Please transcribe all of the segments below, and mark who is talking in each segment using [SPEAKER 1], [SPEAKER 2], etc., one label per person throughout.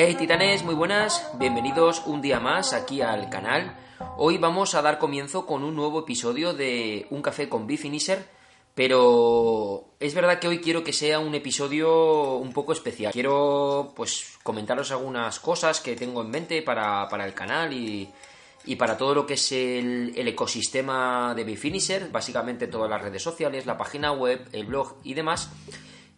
[SPEAKER 1] Hey titanes, muy buenas, bienvenidos un día más aquí al canal. Hoy vamos a dar comienzo con un nuevo episodio de Un café con Bifinisher, pero es verdad que hoy quiero que sea un episodio un poco especial. Quiero pues comentaros algunas cosas que tengo en mente para, para el canal y, y para todo lo que es el, el ecosistema de Bifinisher, básicamente todas las redes sociales, la página web, el blog y demás.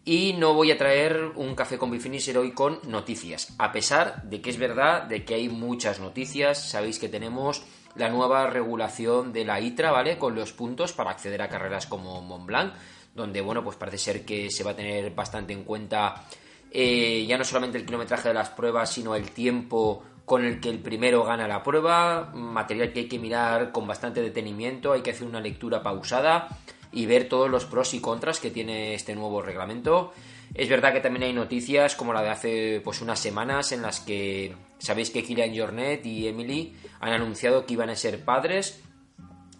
[SPEAKER 1] Y no voy a traer un café con Bifinisher hoy con noticias, a pesar de que es verdad de que hay muchas noticias. Sabéis que tenemos la nueva regulación de la ITRA, ¿vale? Con los puntos para acceder a carreras como Mont Blanc, donde, bueno, pues parece ser que se va a tener bastante en cuenta eh, ya no solamente el kilometraje de las pruebas, sino el tiempo con el que el primero gana la prueba, material que hay que mirar con bastante detenimiento, hay que hacer una lectura pausada y ver todos los pros y contras que tiene este nuevo reglamento. Es verdad que también hay noticias como la de hace pues unas semanas en las que sabéis que Kylian Jornet y Emily han anunciado que iban a ser padres.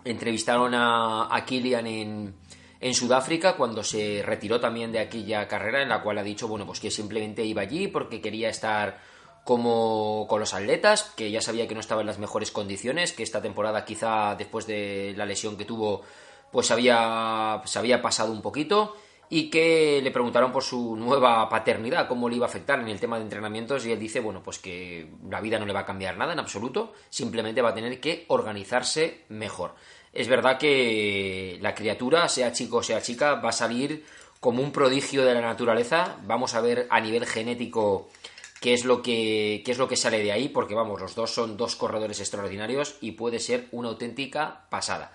[SPEAKER 1] Entrevistaron a, a en, en Sudáfrica cuando se retiró también de aquella carrera en la cual ha dicho bueno pues que simplemente iba allí porque quería estar como con los atletas, que ya sabía que no estaba en las mejores condiciones, que esta temporada quizá después de la lesión que tuvo pues había, se había pasado un poquito y que le preguntaron por su nueva paternidad, cómo le iba a afectar en el tema de entrenamientos y él dice, bueno, pues que la vida no le va a cambiar nada en absoluto, simplemente va a tener que organizarse mejor. Es verdad que la criatura, sea chico o sea chica, va a salir como un prodigio de la naturaleza, vamos a ver a nivel genético qué es lo que, qué es lo que sale de ahí, porque vamos, los dos son dos corredores extraordinarios y puede ser una auténtica pasada.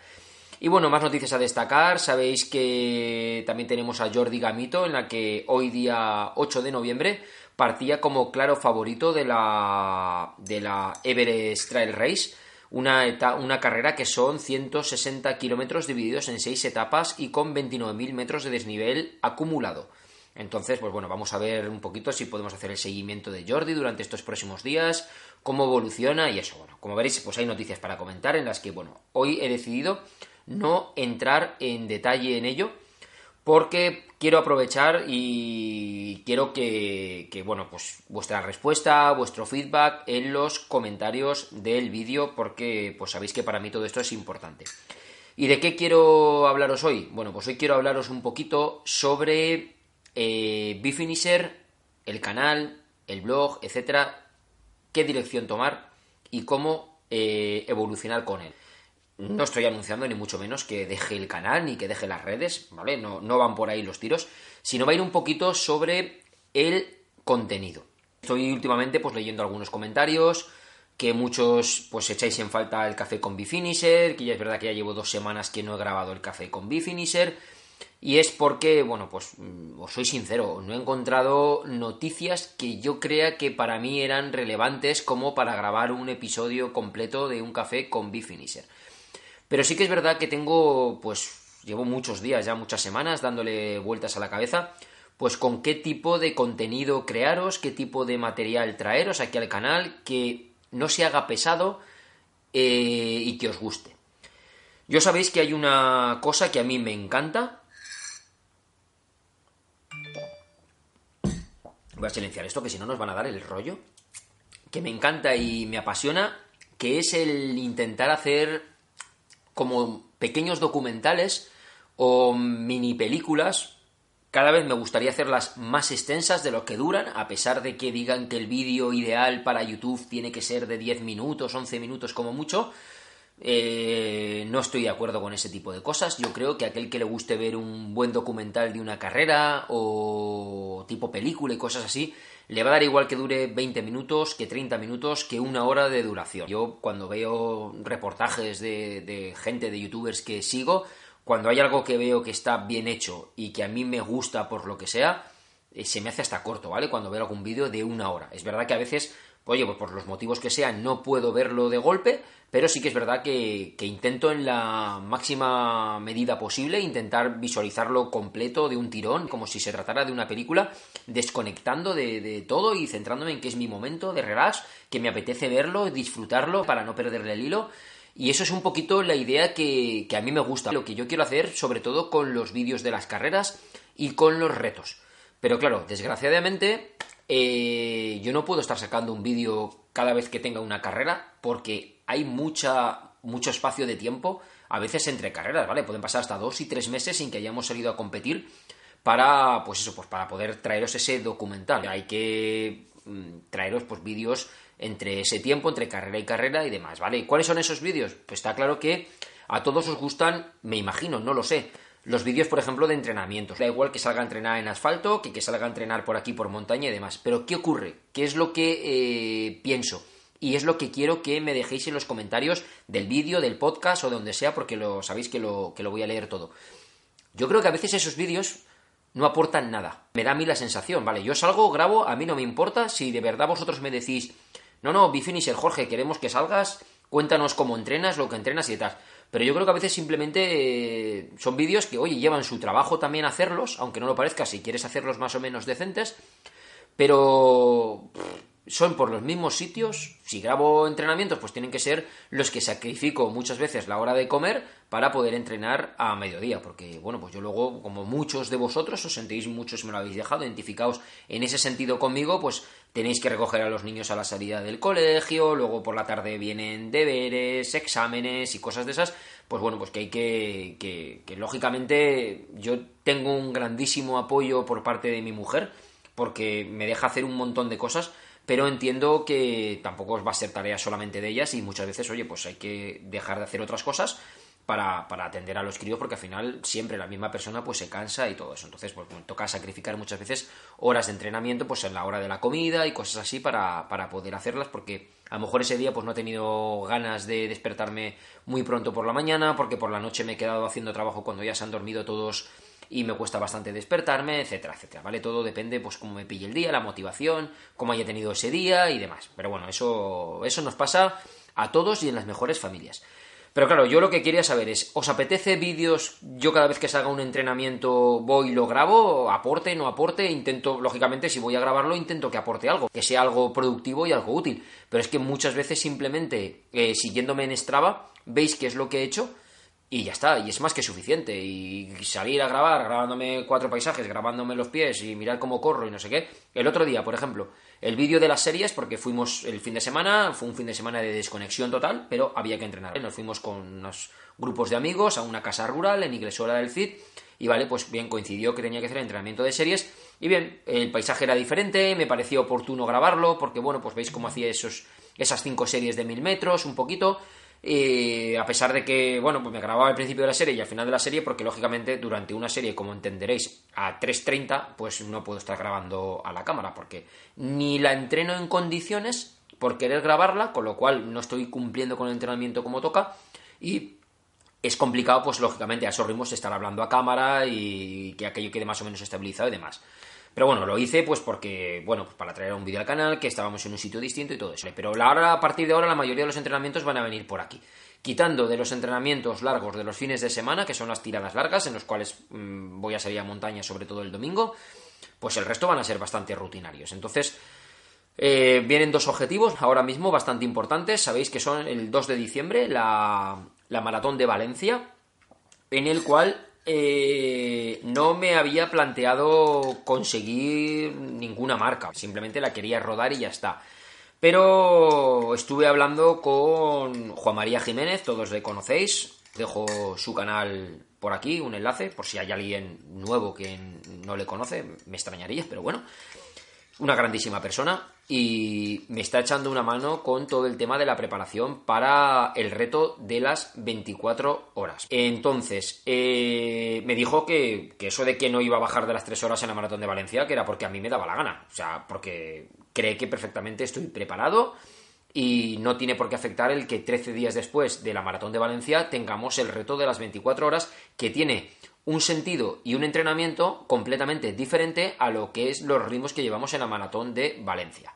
[SPEAKER 1] Y bueno, más noticias a destacar. Sabéis que también tenemos a Jordi Gamito, en la que hoy día 8 de noviembre partía como claro favorito de la, de la Everest Trail Race. Una, una carrera que son 160 kilómetros divididos en 6 etapas y con 29.000 metros de desnivel acumulado. Entonces, pues bueno, vamos a ver un poquito si podemos hacer el seguimiento de Jordi durante estos próximos días, cómo evoluciona y eso. Bueno, como veréis, pues hay noticias para comentar en las que, bueno, hoy he decidido no entrar en detalle en ello porque quiero aprovechar y quiero que, bueno, pues vuestra respuesta, vuestro feedback en los comentarios del vídeo porque pues sabéis que para mí todo esto es importante. ¿Y de qué quiero hablaros hoy? Bueno, pues hoy quiero hablaros un poquito sobre eh, Bifinisher, el canal, el blog, etcétera, qué dirección tomar y cómo eh, evolucionar con él. No estoy anunciando ni mucho menos que deje el canal ni que deje las redes, ¿vale? No, no van por ahí los tiros, sino va a ir un poquito sobre el contenido. Estoy últimamente pues leyendo algunos comentarios, que muchos pues echáis en falta el café con Bifinisher, que ya es verdad que ya llevo dos semanas que no he grabado el café con Bifinisher, y es porque, bueno, pues mm, os soy sincero, no he encontrado noticias que yo crea que para mí eran relevantes como para grabar un episodio completo de un café con Bifinisher. Pero sí que es verdad que tengo, pues, llevo muchos días, ya muchas semanas, dándole vueltas a la cabeza, pues con qué tipo de contenido crearos, qué tipo de material traeros aquí al canal, que no se haga pesado eh, y que os guste. Yo sabéis que hay una cosa que a mí me encanta. Voy a silenciar esto, que si no nos van a dar el rollo. Que me encanta y me apasiona, que es el intentar hacer como pequeños documentales o mini películas. Cada vez me gustaría hacerlas más extensas de lo que duran, a pesar de que digan que el vídeo ideal para YouTube tiene que ser de 10 minutos, 11 minutos como mucho. Eh, no estoy de acuerdo con ese tipo de cosas. Yo creo que aquel que le guste ver un buen documental de una carrera o tipo película y cosas así, le va a dar igual que dure 20 minutos, que 30 minutos, que una hora de duración. Yo cuando veo reportajes de, gente, de youtubers que sigo, cuando hay algo que veo que está bien hecho y que a mí me gusta por lo que sea, eh, se me hace hasta corto, ¿vale? Cuando veo algún vídeo de una hora. Es verdad que a veces oye, pues por los motivos que sean no puedo verlo de golpe, pero sí que es verdad que, intento en la máxima medida posible intentar visualizarlo completo de un tirón, como si se tratara de una película, desconectando de, todo y centrándome en que es mi momento de relax, que me apetece verlo, disfrutarlo para no perderle el hilo. Y eso es un poquito la idea que, a mí me gusta, lo que yo quiero hacer sobre todo con los vídeos de las carreras y con los retos. Pero claro, desgraciadamente eh, yo no puedo estar sacando un vídeo cada vez que tenga una carrera porque hay mucha, mucho espacio de tiempo, a veces entre carreras, ¿vale? Pueden pasar hasta dos y tres meses sin que hayamos salido a competir para, pues eso, pues para poder traeros ese documental. Hay que mm, traeros pues vídeos entre ese tiempo, entre carrera y carrera y demás, ¿vale? ¿Y cuáles son esos vídeos? Pues está claro que a todos os gustan, me imagino, no lo sé, los vídeos, por ejemplo, de entrenamientos. Da igual que salga a entrenar en asfalto, que que salga a entrenar por aquí, por montaña y demás. Pero, ¿qué ocurre? ¿Qué es lo que eh, pienso? Y es lo que quiero que me dejéis en los comentarios del vídeo, del podcast o de donde sea, porque lo sabéis que lo, que lo voy a leer todo. Yo creo que a veces esos vídeos no aportan nada. Me da a mí la sensación, ¿vale? Yo salgo, grabo, a mí no me importa si de verdad vosotros me decís, no, no, Bifinisher, Jorge, queremos que salgas, cuéntanos cómo entrenas, lo que entrenas y tal. Pero yo creo que a veces simplemente eh, son vídeos que, oye, llevan su trabajo también hacerlos, aunque no lo parezca si quieres hacerlos más o menos decentes, pero son por los mismos sitios. Si grabo entrenamientos, pues tienen que ser los que sacrifico muchas veces la hora de comer para poder entrenar a mediodía. Porque, bueno, pues yo luego, como muchos de vosotros, os sentéis muchos, me lo habéis dejado, identificados en ese sentido conmigo, pues tenéis que recoger a los niños a la salida del colegio, luego por la tarde vienen deberes, exámenes y cosas de esas. Pues bueno, pues que hay que, que, que lógicamente yo tengo un grandísimo apoyo por parte de mi mujer, porque me deja hacer un montón de cosas pero entiendo que tampoco os va a ser tarea solamente de ellas y muchas veces, oye, pues hay que dejar de hacer otras cosas para, para, atender a los críos porque al final siempre la misma persona pues se cansa y todo eso. Entonces, pues toca sacrificar muchas veces horas de entrenamiento pues en la hora de la comida y cosas así para, para poder hacerlas porque a lo mejor ese día pues no he tenido ganas de despertarme muy pronto por la mañana porque por la noche me he quedado haciendo trabajo cuando ya se han dormido todos y me cuesta bastante despertarme, etcétera, etcétera, ¿vale? Todo depende, pues, cómo me pille el día, la motivación, cómo haya tenido ese día y demás. Pero bueno, eso, eso nos pasa a todos y en las mejores familias. Pero claro, yo lo que quería saber es, ¿os apetece vídeos? Yo cada vez que salga un entrenamiento voy y lo grabo, aporte, no aporte, intento, lógicamente, si voy a grabarlo, intento que aporte algo, que sea algo productivo y algo útil. Pero es que muchas veces simplemente, eh, siguiéndome en Strava, veis qué es lo que he hecho y ya está, y es más que suficiente. Y salir a grabar, grabándome cuatro paisajes, grabándome los pies y mirar cómo corro y no sé qué. El otro día, por ejemplo, el vídeo de las series, porque fuimos el fin de semana, fue un fin de semana de desconexión total, pero había que entrenar. Nos fuimos con unos grupos de amigos a una casa rural en Iglesuela del Cid. Y vale, pues bien, coincidió que tenía que hacer entrenamiento de series. Y bien, el paisaje era diferente, me pareció oportuno grabarlo, porque bueno, pues veis cómo hacía esos, esas cinco series de mil metros, un poquito. Y a pesar de que, bueno, pues me grababa al principio de la serie y al final de la serie, porque lógicamente durante una serie, como entenderéis, a 3.30, pues no puedo estar grabando a la cámara, porque ni la entreno en condiciones por querer grabarla, con lo cual no estoy cumpliendo con el entrenamiento como toca, y es complicado, pues lógicamente a esos ritmos estar hablando a cámara y que aquello quede más o menos estabilizado y demás. Pero bueno, lo hice pues porque, bueno, pues para traer un vídeo al canal, que estábamos en un sitio distinto y todo eso. Pero a partir de ahora, la mayoría de los entrenamientos van a venir por aquí. Quitando de los entrenamientos largos de los fines de semana, que son las tiradas largas, en los cuales mmm, voy a salir a montaña, sobre todo el domingo, pues el resto van a ser bastante rutinarios. Entonces, eh, vienen dos objetivos ahora mismo bastante importantes. Sabéis que son el 2 de diciembre, la, la maratón de Valencia, en el cual eh, no me había planteado conseguir ninguna marca, simplemente la quería rodar y ya está. Pero estuve hablando con Juan María Jiménez, todos le conocéis, dejo su canal por aquí, un enlace, por si hay alguien nuevo que no le conoce, me extrañaría, pero bueno una grandísima persona y me está echando una mano con todo el tema de la preparación para el reto de las 24 horas. Entonces, eh, me dijo que, que, eso de que no iba a bajar de las 3 horas en la maratón de Valencia, que era porque a mí me daba la gana. O sea, porque cree que perfectamente estoy preparado y no tiene por qué afectar el que 13 días después de la maratón de Valencia tengamos el reto de las 24 horas que tiene un sentido y un entrenamiento completamente diferente a lo que es los ritmos que llevamos en la maratón de Valencia.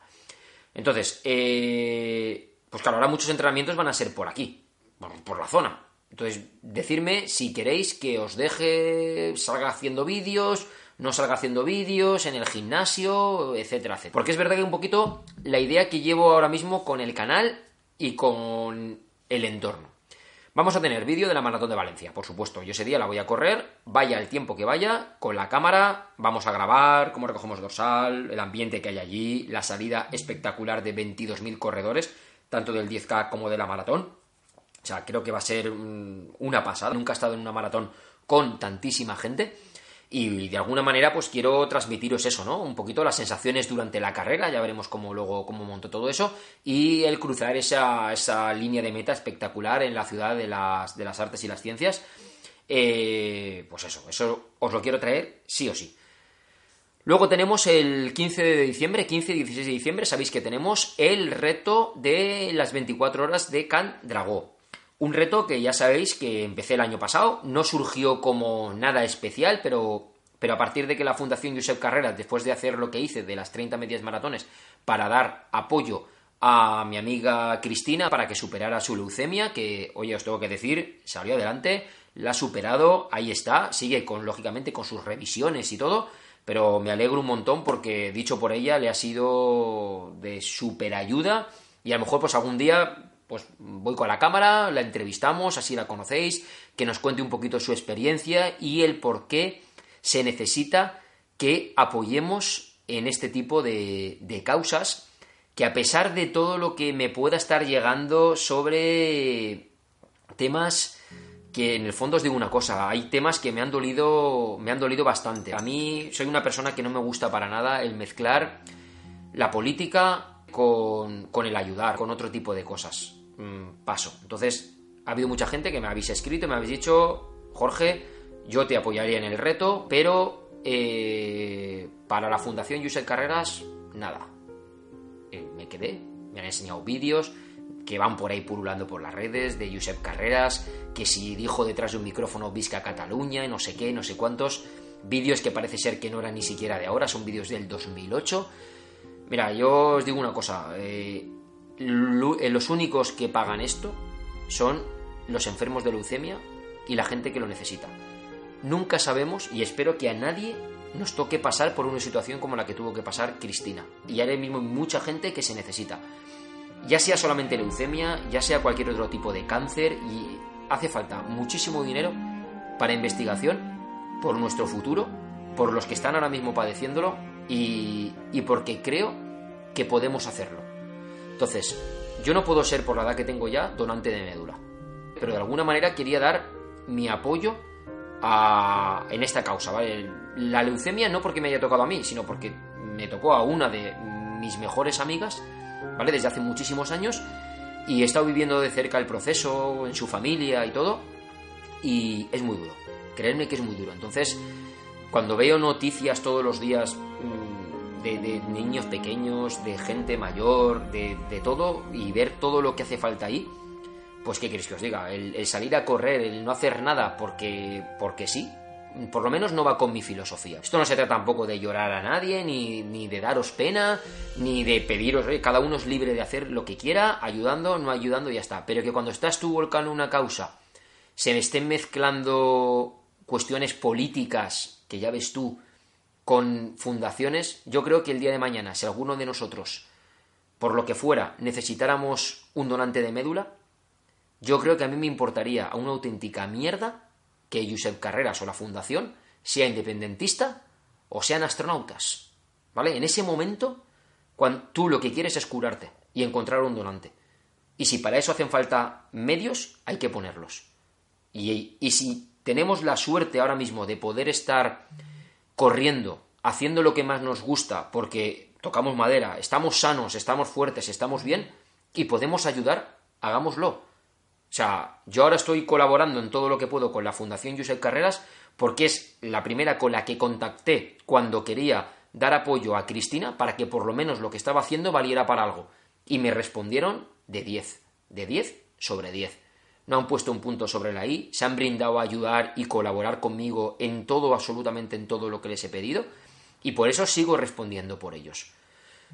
[SPEAKER 1] Entonces, eh, pues claro, ahora muchos entrenamientos van a ser por aquí, por la zona. Entonces, decirme si queréis que os deje, salga haciendo vídeos, no salga haciendo vídeos en el gimnasio, etcétera, etcétera. Porque es verdad que un poquito la idea que llevo ahora mismo con el canal y con el entorno. Vamos a tener vídeo de la maratón de Valencia, por supuesto. Yo ese día la voy a correr, vaya el tiempo que vaya, con la cámara, vamos a grabar cómo recogemos dorsal, el ambiente que hay allí, la salida espectacular de 22.000 corredores, tanto del 10K como de la maratón. O sea, creo que va a ser una pasada. Nunca he estado en una maratón con tantísima gente. Y de alguna manera, pues quiero transmitiros eso, ¿no? Un poquito las sensaciones durante la carrera, ya veremos cómo luego cómo monto todo eso, y el cruzar esa, esa línea de meta espectacular en la ciudad de las, de las artes y las ciencias. Eh, pues eso, eso os lo quiero traer sí o sí. Luego tenemos el 15 de diciembre, 15 y 16 de diciembre, sabéis que tenemos el reto de las 24 horas de Can Dragó. Un reto que ya sabéis que empecé el año pasado, no surgió como nada especial, pero, pero a partir de que la Fundación Josep Carreras, después de hacer lo que hice de las 30 medias maratones para dar apoyo a mi amiga Cristina para que superara su leucemia, que, oye, os tengo que decir, salió adelante, la ha superado, ahí está, sigue con, lógicamente, con sus revisiones y todo, pero me alegro un montón porque, dicho por ella, le ha sido de super ayuda y a lo mejor, pues algún día pues voy con la cámara, la entrevistamos, así la conocéis, que nos cuente un poquito su experiencia y el por qué se necesita que apoyemos en este tipo de, causas que a pesar de todo lo que me pueda estar llegando sobre temas que en el fondo os digo una cosa, hay temas que me han dolido, me han dolido bastante. A mí soy una persona que no me gusta para nada el mezclar la política con, con el ayudar, con otro tipo de cosas. Mm, paso. Entonces, ha habido mucha gente que me habéis escrito, me habéis dicho, Jorge, yo te apoyaría en el reto, pero eh, para la Fundación Josep Carreras, nada. Eh, me quedé, me han enseñado vídeos que van por ahí pululando por las redes de Josep Carreras, que si dijo detrás de un micrófono Visca Cataluña, y no sé qué, no sé cuántos, vídeos que parece ser que no eran ni siquiera de ahora, son vídeos del 2008. Mira, yo os digo una cosa, eh, los únicos que pagan esto son los enfermos de leucemia y la gente que lo necesita. Nunca sabemos y espero que a nadie nos toque pasar por una situación como la que tuvo que pasar Cristina. Y ahora mismo hay mucha gente que se necesita. Ya sea solamente leucemia, ya sea cualquier otro tipo de cáncer y hace falta muchísimo dinero para investigación, por nuestro futuro, por los que están ahora mismo padeciéndolo y, y porque creo que podemos hacerlo. Entonces, yo no puedo ser, por la edad que tengo ya, donante de médula. Pero de alguna manera quería dar mi apoyo a, en esta causa, ¿vale? La leucemia no porque me haya tocado a mí, sino porque me tocó a una de mis mejores amigas, ¿vale? Desde hace muchísimos años y he estado viviendo de cerca el proceso en su familia y todo y es muy duro. Creedme que es muy duro. Entonces, cuando veo noticias todos los días de, niños pequeños, de gente mayor, de, todo, y ver todo lo que hace falta ahí, pues ¿qué queréis que os diga? El, salir a correr, el no hacer nada porque, porque sí, por lo menos no va con mi filosofía. Esto no se trata tampoco de llorar a nadie, ni, ni de daros pena, ni de pediros, cada uno es libre de hacer lo que quiera, ayudando, no ayudando y ya está. Pero que cuando estás tú volcando una causa, se me estén mezclando cuestiones políticas, que ya ves tú, con fundaciones, yo creo que el día de mañana, si alguno de nosotros, por lo que fuera, necesitáramos un donante de médula, yo creo que a mí me importaría a una auténtica mierda que Josep Carreras o la fundación sea independentista o sean astronautas. ¿Vale? En ese momento, cuando tú lo que quieres es curarte y encontrar un donante. Y si para eso hacen falta medios, hay que ponerlos. Y, y si tenemos la suerte ahora mismo de poder estar corriendo, haciendo lo que más nos gusta, porque tocamos madera, estamos sanos, estamos fuertes, estamos bien y podemos ayudar, hagámoslo. O sea, yo ahora estoy colaborando en todo lo que puedo con la Fundación Josep Carreras porque es la primera con la que contacté cuando quería dar apoyo a Cristina para que por lo menos lo que estaba haciendo valiera para algo. Y me respondieron de 10, de 10 sobre 10 no han puesto un punto sobre la I, se han brindado a ayudar y colaborar conmigo en todo, absolutamente en todo lo que les he pedido, y por eso sigo respondiendo por ellos.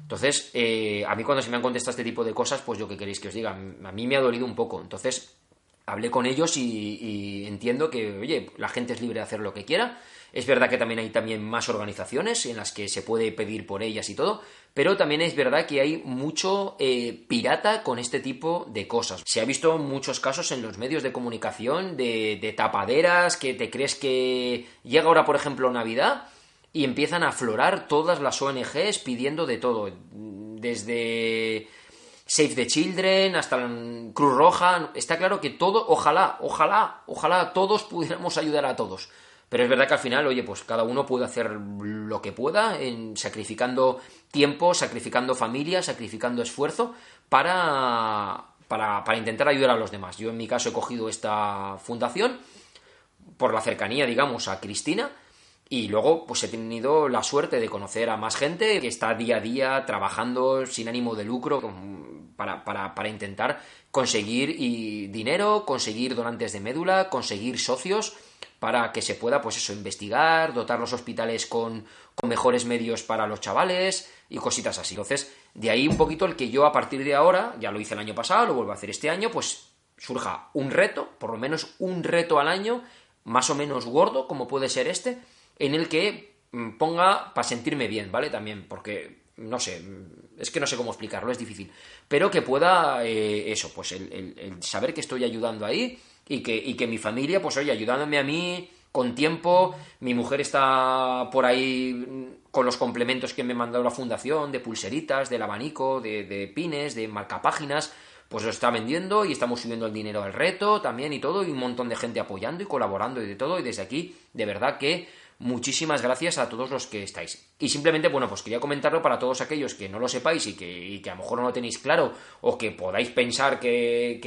[SPEAKER 1] Entonces, eh, a mí cuando se me han contestado este tipo de cosas, pues yo que queréis que os diga, a mí me ha dolido un poco. Entonces, hablé con ellos y, entiendo que, oye, la gente es libre de hacer lo que quiera. Es verdad que también hay también más organizaciones en las que se puede pedir por ellas y todo, pero también es verdad que hay mucho eh, pirata con este tipo de cosas. Se ha visto muchos casos en los medios de comunicación de, de tapaderas que te crees que llega ahora, por ejemplo, Navidad y empiezan a aflorar todas las ONGs pidiendo de todo, desde Save the Children, hasta la Cruz Roja. Está claro que todo, ojalá, ojalá, ojalá todos pudiéramos ayudar a todos. Pero es verdad que al final, oye, pues cada uno puede hacer lo que pueda, en, sacrificando tiempo, sacrificando familia, sacrificando esfuerzo para, para, para intentar ayudar a los demás. Yo en mi caso he cogido esta fundación por la cercanía, digamos, a Cristina y luego, pues he tenido la suerte de conocer a más gente que está día a día trabajando sin ánimo de lucro para, para, para intentar conseguir dinero, conseguir donantes de médula, conseguir socios para que se pueda, pues eso, investigar, dotar los hospitales con, con mejores medios para los chavales y cositas así. Entonces, de ahí un poquito el que yo a partir de ahora, ya lo hice el año pasado, lo vuelvo a hacer este año, pues surja un reto, por lo menos un reto al año, más o menos gordo, como puede ser este, en el que mm, ponga para sentirme bien, ¿vale? También, porque no sé, mm, es que no sé cómo explicarlo, es difícil. Pero que pueda, eh, eso, pues el, saber que estoy ayudando ahí y que, y que mi familia, pues oye, ayudándome a mí con tiempo, mi mujer está por ahí mm, con los complementos que me ha mandado la fundación, de pulseritas, del abanico, de, pines, de marcapáginas, pues lo está vendiendo y estamos subiendo el dinero al reto también y todo, y un montón de gente apoyando y colaborando y de todo, y desde aquí, de verdad que muchísimas gracias a todos los que estáis. Y simplemente, bueno, pues quería comentarlo para todos aquellos que no lo sepáis y que, a lo mejor no lo tenéis claro o que podáis pensar que,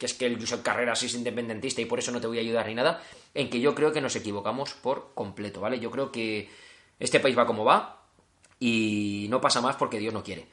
[SPEAKER 1] es que el Josep Carreras es independentista y por eso no te voy a ayudar ni nada, en que yo creo que nos equivocamos por completo, ¿vale? Yo creo que este país va como va y no pasa más porque Dios no quiere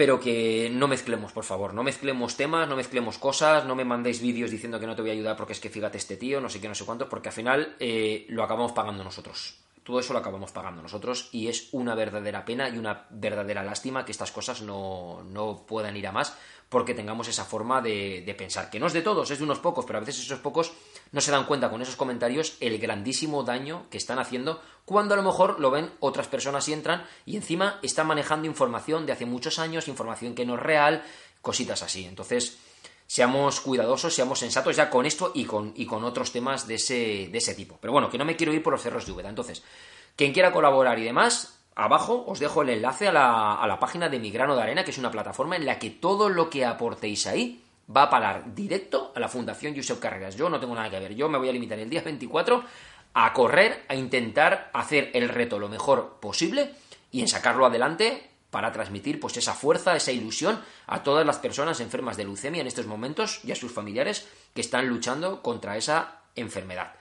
[SPEAKER 1] pero que no mezclemos, por favor, no mezclemos temas, no mezclemos cosas, no me mandéis vídeos diciendo que no te voy a ayudar porque es que fíjate este tío, no sé qué, no sé cuánto, porque al final eh, lo acabamos pagando nosotros. Todo eso lo acabamos pagando nosotros y es una verdadera pena y una verdadera lástima que estas cosas no, no puedan ir a más porque tengamos esa forma de, de, pensar, que no es de todos, es de unos pocos, pero a veces esos pocos no se dan cuenta con esos comentarios el grandísimo daño que están haciendo cuando a lo mejor lo ven otras personas y entran y encima están manejando información de hace muchos años, información que no es real, cositas así. Entonces, seamos cuidadosos, seamos sensatos ya con esto y con, y con otros temas de ese, de ese tipo. Pero bueno, que no me quiero ir por los cerros de Úbeda. Entonces, quien quiera colaborar y demás, Abajo os dejo el enlace a la, a la página de Mi Grano de Arena, que es una plataforma en la que todo lo que aportéis ahí va a parar directo a la Fundación Josep Carreras. Yo no tengo nada que ver. Yo me voy a limitar el día 24 a correr, a intentar hacer el reto lo mejor posible y en sacarlo adelante para transmitir pues esa fuerza, esa ilusión a todas las personas enfermas de leucemia en estos momentos y a sus familiares que están luchando contra esa enfermedad.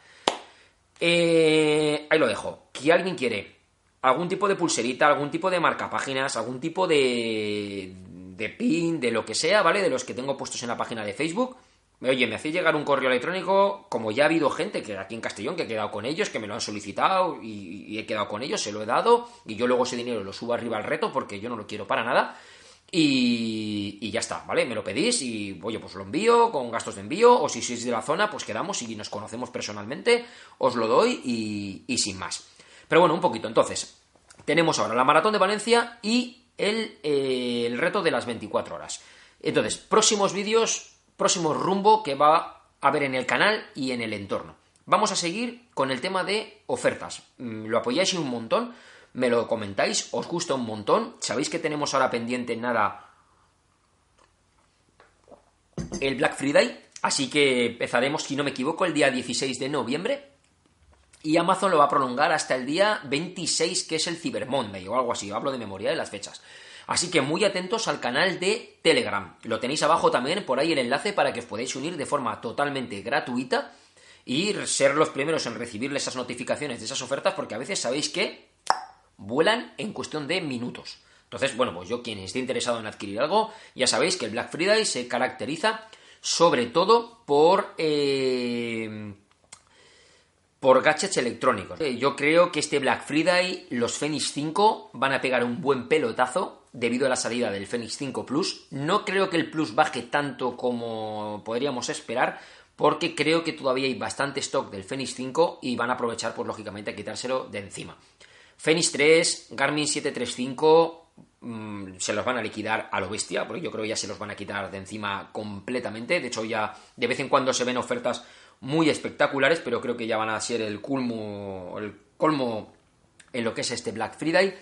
[SPEAKER 1] Eh, ahí lo dejo. Si alguien quiere algún tipo de pulserita, algún tipo de marcapáginas, algún tipo de, de pin, de lo que sea, ¿vale? De los que tengo puestos en la página de Facebook. Oye, me hacéis llegar un correo electrónico, como ya ha habido gente que aquí en Castellón que he quedado con ellos, que me lo han solicitado y, he quedado con ellos, se lo he dado y yo luego ese dinero lo subo arriba al reto porque yo no lo quiero para nada. Y, y, ya está, ¿vale? Me lo pedís y, oye, pues lo envío con gastos de envío, o si sois de la zona, pues quedamos y nos conocemos personalmente, os lo doy y, y sin más. Pero bueno, un poquito. Entonces, tenemos ahora la maratón de Valencia y el, eh, el reto de las 24 horas. Entonces, próximos vídeos, próximo rumbo que va a haber en el canal y en el entorno. Vamos a seguir con el tema de ofertas. Mm, lo apoyáis un montón, me lo comentáis, os gusta un montón. Sabéis que tenemos ahora pendiente nada el Black Friday, así que empezaremos, si no me equivoco, el día 16 de noviembre. Y Amazon lo va a prolongar hasta el día 26, que es el Cyber Monday o algo así. Hablo de memoria de las fechas. Así que muy atentos al canal de Telegram. Lo tenéis abajo también, por ahí el enlace para que os podáis unir de forma totalmente gratuita y ser los primeros en recibir esas notificaciones de esas ofertas, porque a veces sabéis que vuelan en cuestión de minutos. Entonces, bueno, pues yo quien esté interesado en adquirir algo, ya sabéis que el Black Friday se caracteriza sobre todo por... Eh, por gadgets electrónicos. Eh, yo creo que este Black Friday, los Fenix 5 van a pegar un buen pelotazo debido a la salida del Fenix 5 Plus. No creo que el Plus baje tanto como podríamos esperar, porque creo que todavía hay bastante stock del Fenix 5 y van a aprovechar, pues lógicamente, a quitárselo de encima. Fenix 3, Garmin 735 mm, se los van a liquidar a lo bestia, porque yo creo que ya se los van a quitar de encima completamente. De hecho, ya de vez en cuando se ven ofertas muy espectaculares, pero creo que ya van a ser el culmo, el colmo en lo que es este Black Friday.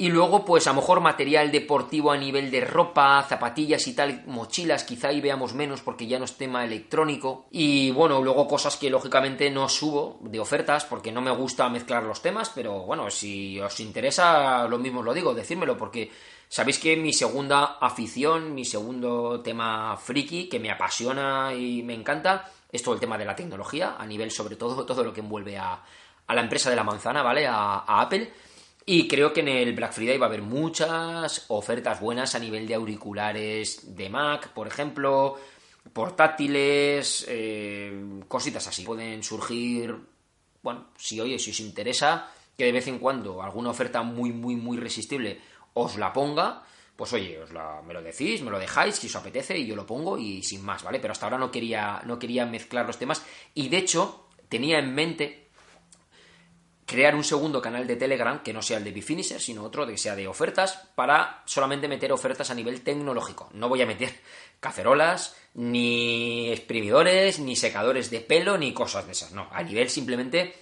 [SPEAKER 1] Y luego, pues a lo mejor material deportivo a nivel de ropa, zapatillas y tal, mochilas, quizá ahí veamos menos porque ya no es tema electrónico. Y bueno, luego cosas que lógicamente no subo de ofertas porque no me gusta mezclar los temas, pero bueno, si os interesa, lo mismo os lo digo, decírmelo porque sabéis que mi segunda afición, mi segundo tema friki, que me apasiona y me encanta, es todo el tema de la tecnología, a nivel sobre todo todo lo que envuelve a, a la empresa de la manzana, ¿vale? A, Apple. Y creo que en el Black Friday va a haber muchas ofertas buenas a nivel de auriculares de Mac, por ejemplo, portátiles, eh, cositas así. Pueden surgir, bueno, si oye, si os interesa que de vez en cuando alguna oferta muy, muy, muy resistible os la ponga, pues oye, os la, me lo decís, me lo dejáis, si os apetece, y yo lo pongo y sin más, ¿vale? Pero hasta ahora no quería, no quería mezclar los temas y de hecho tenía en mente crear un segundo canal de Telegram que no sea el de Bifinisher, sino otro que sea de ofertas, para solamente meter ofertas a nivel tecnológico. No voy a meter cacerolas, ni exprimidores, ni secadores de pelo, ni cosas de esas. No, a nivel simplemente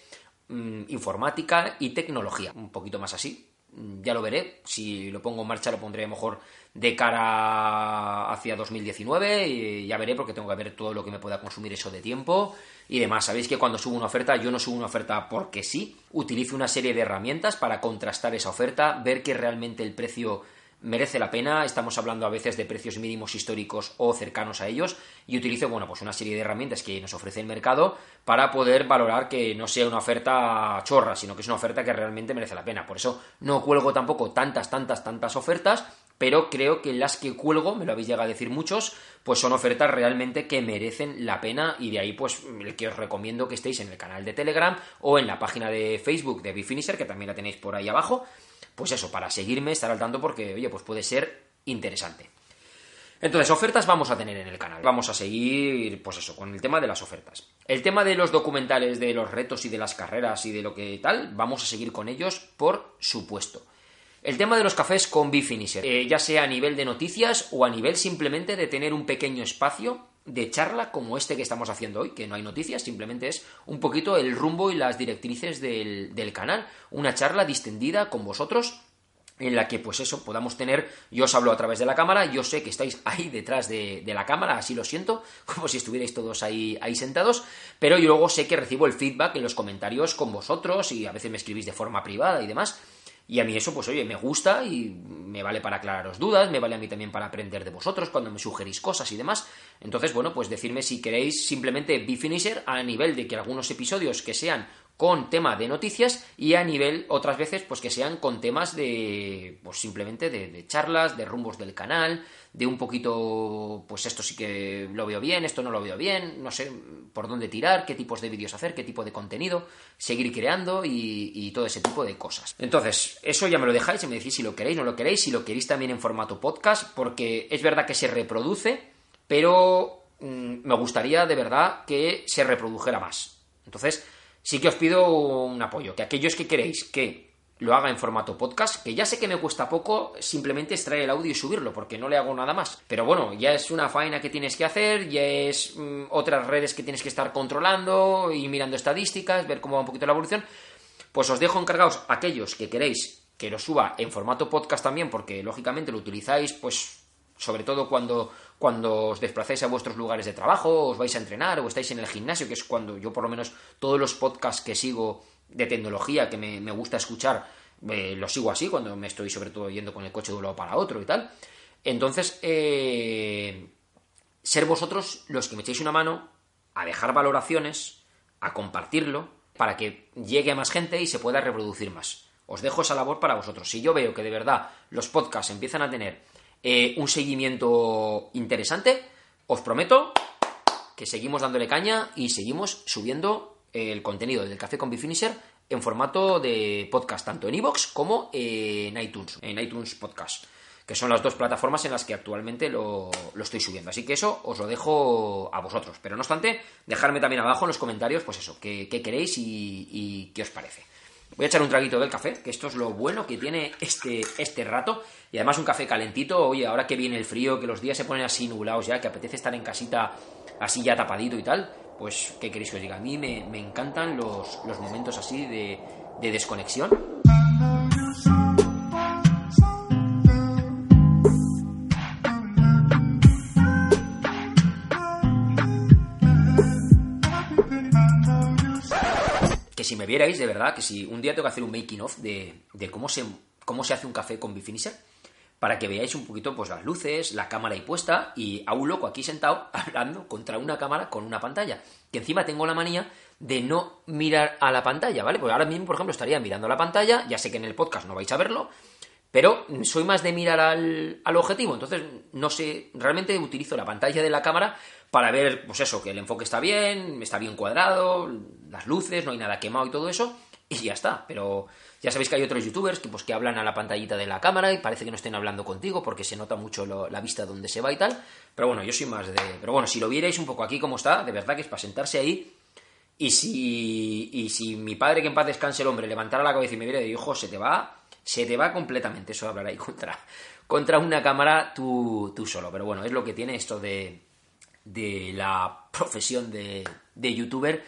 [SPEAKER 1] mm, informática y tecnología. Un poquito más así. Mm, ya lo veré. Si lo pongo en marcha, lo pondré mejor de cara hacia 2019. Y ya veré, porque tengo que ver todo lo que me pueda consumir eso de tiempo y demás. Sabéis que cuando subo una oferta, yo no subo una oferta porque sí, utilizo una serie de herramientas para contrastar esa oferta, ver que realmente el precio merece la pena, estamos hablando a veces de precios mínimos históricos o cercanos a ellos, y utilizo, bueno, pues una serie de herramientas que nos ofrece el mercado para poder valorar que no sea una oferta chorra, sino que es una oferta que realmente merece la pena. Por eso no cuelgo tampoco tantas, tantas, tantas ofertas, pero creo que las que cuelgo, me lo habéis llegado a decir muchos, pues son ofertas realmente que merecen la pena. Y de ahí pues que os recomiendo que estéis en el canal de Telegram o en la página de Facebook de Bifinisher, que también la tenéis por ahí abajo, pues eso, para seguirme, estar al tanto porque, oye, pues puede ser interesante. Entonces, ofertas vamos a tener en el canal. Vamos a seguir, pues eso, con el tema de las ofertas. El tema de los documentales, de los retos y de las carreras y de lo que tal, vamos a seguir con ellos, por supuesto. El tema de los cafés con Bifinisher, eh, ya sea a nivel de noticias o a nivel simplemente de tener un pequeño espacio de charla como este que estamos haciendo hoy, que no hay noticias, simplemente es un poquito el rumbo y las directrices del, canal, una charla distendida con vosotros en la que pues eso podamos tener, yo os hablo a través de la cámara, yo sé que estáis ahí detrás de, de, la cámara, así lo siento, como si estuvierais todos ahí, ahí sentados, pero yo luego sé que recibo el feedback en los comentarios con vosotros y a veces me escribís de forma privada y demás, y a mí eso, pues oye, me gusta y me vale para aclararos dudas, me vale a mí también para aprender de vosotros cuando me sugerís cosas y demás. Entonces, bueno, pues decirme si queréis simplemente Bifinisher a nivel de que algunos episodios que sean con tema de noticias y a nivel otras veces pues que sean con temas de pues simplemente de, de charlas, de rumbos del canal, de un poquito, pues esto sí que lo veo bien, esto no lo veo bien, no sé por dónde tirar, qué tipos de vídeos hacer, qué tipo de contenido, seguir creando y, todo ese tipo de cosas. Entonces, eso ya me lo dejáis y me decís si lo queréis, no lo queréis, si lo queréis también en formato podcast, porque es verdad que se reproduce, pero mm, me gustaría de verdad que se reprodujera más. Entonces, sí que os pido un apoyo, que aquellos que queréis que lo haga en formato podcast, que ya sé que me cuesta poco simplemente extraer el audio y subirlo, porque no le hago nada más. Pero bueno, ya es una faena que tienes que hacer, ya es mm, otras redes que tienes que estar controlando y mirando estadísticas, ver cómo va un poquito la evolución. Pues os dejo encargados aquellos que queréis que lo suba en formato podcast también, porque lógicamente lo utilizáis, pues sobre todo cuando, cuando os desplazáis a vuestros lugares de trabajo, os vais a entrenar o estáis en el gimnasio, que es cuando yo por lo menos todos los podcasts que sigo de tecnología que me, gusta escuchar, eh, lo sigo así cuando me estoy sobre todo yendo con el coche de un lado para otro y tal. Entonces, eh, ser vosotros los que me echéis una mano a dejar valoraciones, a compartirlo, para que llegue a más gente y se pueda reproducir más. Os dejo esa labor para vosotros. Si yo veo que de verdad los podcasts empiezan a tener eh, un seguimiento interesante, os prometo que seguimos dándole caña y seguimos subiendo el contenido del Café con Bifinisher en formato de podcast, tanto en iVoox como en iTunes, en iTunes Podcast. que son las dos plataformas en las que actualmente lo, estoy subiendo. Así que eso os lo dejo a vosotros. Pero no obstante, dejadme también abajo en los comentarios, pues eso, qué, queréis y, qué os parece. Voy a echar un traguito del café, que esto es lo bueno que tiene este, este rato. Y además un café calentito, oye, ahora que viene el frío, que los días se ponen así nublados ya, que apetece estar en casita así ya tapadito y tal, pues, ¿qué queréis que os diga? A mí me, encantan los, momentos así de, de desconexión. si me vierais, de verdad, que si un día tengo que hacer un making of de, cómo, se, cómo se hace un café con Bifinisher, para que veáis un poquito pues las luces, la cámara ahí puesta y a un loco aquí sentado hablando contra una cámara con una pantalla. Que encima tengo la manía de no mirar a la pantalla, ¿vale? Porque ahora mismo, por ejemplo, estaría mirando la pantalla, ya sé que en el podcast no vais a verlo, pero soy más de mirar al, al objetivo, entonces no sé, realmente utilizo la pantalla de la cámara para ver, pues eso, que el enfoque está bien, está bien cuadrado, las luces, no hay nada quemado y todo eso, y ya está. Pero ya sabéis que hay otros youtubers que, pues, que hablan a la pantallita de la cámara y parece que no estén hablando contigo porque se nota mucho la vista donde se va y tal. Pero bueno, yo soy más de... Pero bueno, si lo vierais un poco aquí como está, de verdad que es para sentarse ahí. Y si, y si mi padre, que en paz descanse el hombre, levantara la cabeza y me viera y hijo, se te va, se te va completamente. Eso hablar ahí contra, contra una cámara tú, tú solo. Pero bueno, es lo que tiene esto de, de la profesión de, de youtuber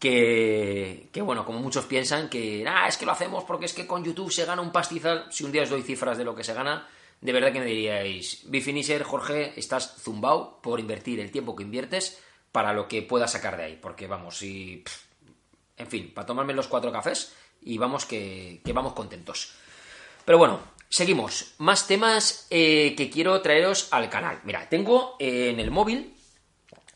[SPEAKER 1] que, bueno, como muchos piensan que, ah, es que lo hacemos porque es que con YouTube se gana un pastizal, si un día os doy cifras de lo que se gana, de verdad que me diríais, Bifinisher, Jorge, estás zumbao por invertir el tiempo que inviertes para lo que puedas sacar de ahí, porque vamos, si... en fin, para tomarme los cuatro cafés y vamos que, vamos contentos. Pero bueno, seguimos. Más temas eh, que quiero traeros al canal. Mira, tengo en el móvil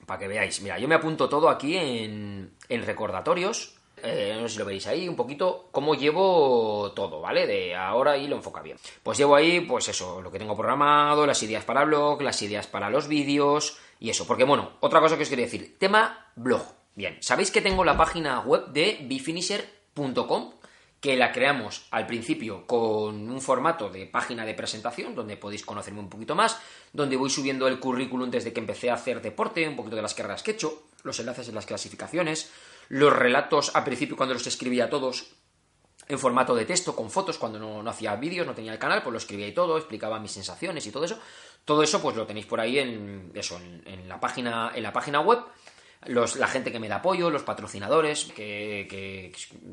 [SPEAKER 1] para que veáis. Mira, yo me apunto todo aquí en, recordatorios. Eh, no sé si lo veis ahí, un poquito cómo llevo todo, ¿vale? De ahora y lo enfoca bien. Pues llevo ahí, pues eso, lo que tengo programado, las ideas para blog, las ideas para los vídeos y eso. Porque, bueno, otra cosa que os quería decir, tema blog. Bien, sabéis que tengo la página web de bifinisher.com que la creamos al principio con un formato de página de presentación, donde podéis conocerme un poquito más, donde voy subiendo el currículum desde que empecé a hacer deporte, un poquito de las carreras que he hecho, los enlaces en las clasificaciones, los relatos al principio cuando los escribía todos en formato de texto, con fotos, cuando no, hacía vídeos, no tenía el canal, pues lo escribía y todo, explicaba mis sensaciones y todo eso. Todo eso pues lo tenéis por ahí en, eso, en la, página, en la página web la gente que me da apoyo, los patrocinadores, que,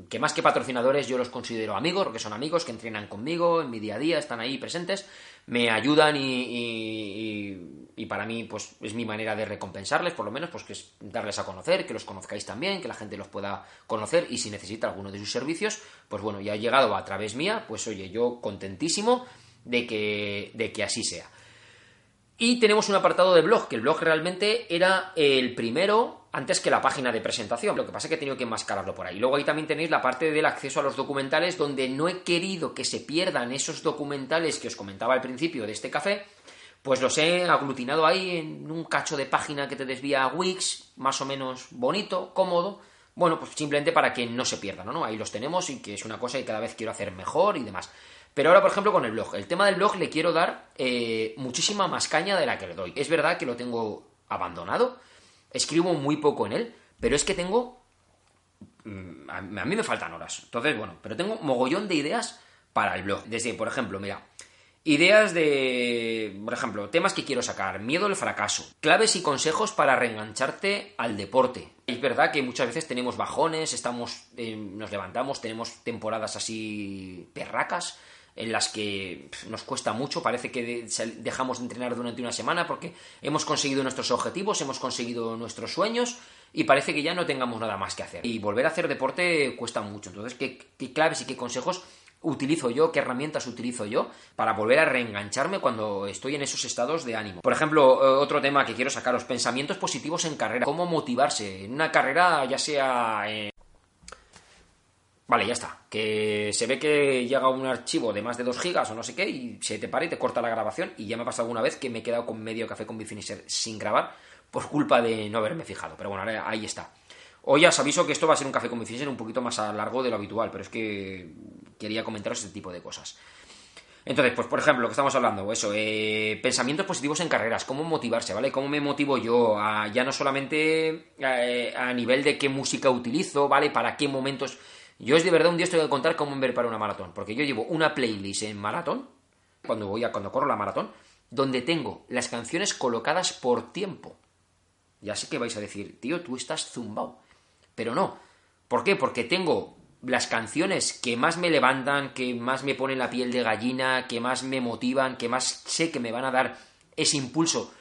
[SPEAKER 1] que, más que patrocinadores yo los considero amigos, porque son amigos que entrenan conmigo en mi día a día, están ahí presentes, me ayudan y, y, para mí pues es mi manera de recompensarles, por lo menos, pues que es darles a conocer, que los conozcáis también, que la gente los pueda conocer y si necesita alguno de sus servicios, pues bueno, ya ha llegado a través mía, pues oye, yo contentísimo de que, de que así sea. Y tenemos un apartado de blog, que el blog realmente era el primero antes que la página de presentación. Lo que pasa es que he tenido que enmascararlo por ahí. Luego ahí también tenéis la parte del acceso a los documentales, donde no he querido que se pierdan esos documentales que os comentaba al principio de este café, pues los he aglutinado ahí en un cacho de página que te desvía a Wix, más o menos bonito, cómodo. Bueno, pues simplemente para que no se pierdan, ¿no? Ahí los tenemos y que es una cosa que cada vez quiero hacer mejor y demás. Pero ahora, por ejemplo, con el blog. El tema del blog le quiero dar eh, muchísima más caña de la que le doy. Es verdad que lo tengo abandonado, Escribo muy poco en él, pero es que tengo... Mm, a mí me faltan horas. Entonces, bueno, pero tengo mogollón de ideas para el blog. Desde, por ejemplo, mira, Ideas de, por ejemplo, temas que quiero sacar, miedo al fracaso, claves y consejos para reengancharte al deporte. Es verdad que muchas veces tenemos bajones, estamos, eh, nos levantamos, tenemos temporadas así perracas, en las que nos cuesta mucho, parece que dejamos de entrenar durante una semana porque hemos conseguido nuestros objetivos, hemos conseguido nuestros sueños y parece que ya no tengamos nada más que hacer. Y volver a hacer deporte cuesta mucho. Entonces, ¿qué, claves y qué consejos utilizo yo, qué herramientas utilizo yo para volver a reengancharme cuando estoy en esos estados de ánimo. Por ejemplo, eh, otro tema que quiero sacaros, pensamientos positivos en carrera, cómo motivarse en una carrera ya sea en Vale, ya está. Que se ve que llega un archivo de más de 2 gigas o no sé qué y se te para y te corta la grabación. Y ya me ha pasado alguna vez que me he quedado con medio café con Bifinisher sin grabar por culpa de no haberme fijado. Pero bueno, ahí está. Hoy ya os aviso que esto va a ser un café con Bifinisher un poquito más a largo de lo habitual, pero es que quería comentaros este tipo de cosas. Entonces, pues por ejemplo, lo que estamos hablando, eso, eh, pensamientos positivos en carreras, cómo motivarse, ¿vale? ¿Cómo me motivo yo? Ya no solamente eh, a nivel de qué música utilizo, ¿vale? Para qué momentos. Yo es de verdad un día estoy que contar cómo ver para una maratón, porque yo llevo una playlist en maratón, cuando voy a, cuando corro la maratón, donde tengo las canciones colocadas por tiempo. Ya sé que vais a decir, tío, tú estás zumbao. Pero no. ¿Por qué? Porque tengo las canciones que más me levantan, que más me ponen la piel de gallina, que más me motivan, que más sé que me van a dar ese impulso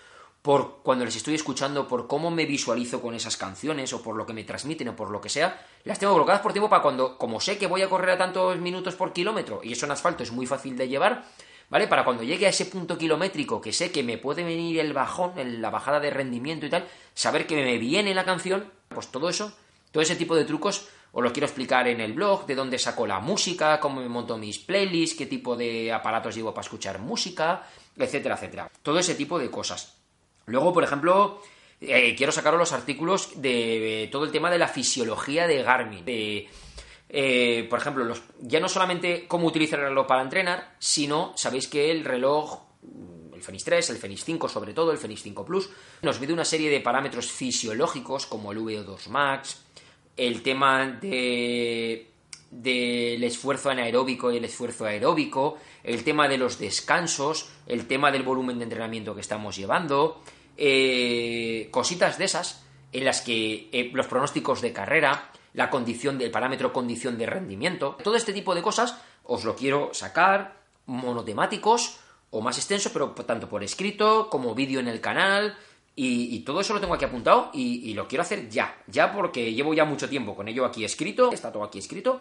[SPEAKER 1] por cuando les estoy escuchando, por cómo me visualizo con esas canciones, o por lo que me transmiten, o por lo que sea, las tengo colocadas por tiempo para cuando, como sé que voy a correr a tantos minutos por kilómetro, y eso en asfalto es muy fácil de llevar, ¿vale? Para cuando llegue a ese punto kilométrico que sé que me puede venir el bajón, la bajada de rendimiento y tal, saber que me viene la canción, pues todo eso, todo ese tipo de trucos os lo quiero explicar en el blog, de dónde saco la música, cómo me monto mis playlists, qué tipo de aparatos llevo para escuchar música, etcétera, etcétera. Todo ese tipo de cosas. Luego, por ejemplo, eh, quiero sacaros los artículos de todo el tema de la fisiología de Garmin. De, eh, por ejemplo, ya no solamente cómo utilizar el reloj para entrenar, sino sabéis que el reloj el Fenix 3, el Fenix 5 sobre todo, el Fenix 5 Plus, nos mide una serie de parámetros fisiológicos como el VO2 Max, el tema de del esfuerzo anaeróbico y el esfuerzo aeróbico, el tema de los descansos, el tema del volumen de entrenamiento que estamos llevando, eh, cositas de esas en las que eh, los pronósticos de carrera, la condición del parámetro condición de rendimiento, todo este tipo de cosas os lo quiero sacar monotemáticos o más extenso, pero tanto por escrito como vídeo en el canal, y, todo eso lo tengo aquí apuntado y, lo quiero hacer ya, ya porque llevo ya mucho tiempo con ello aquí escrito, está todo aquí escrito.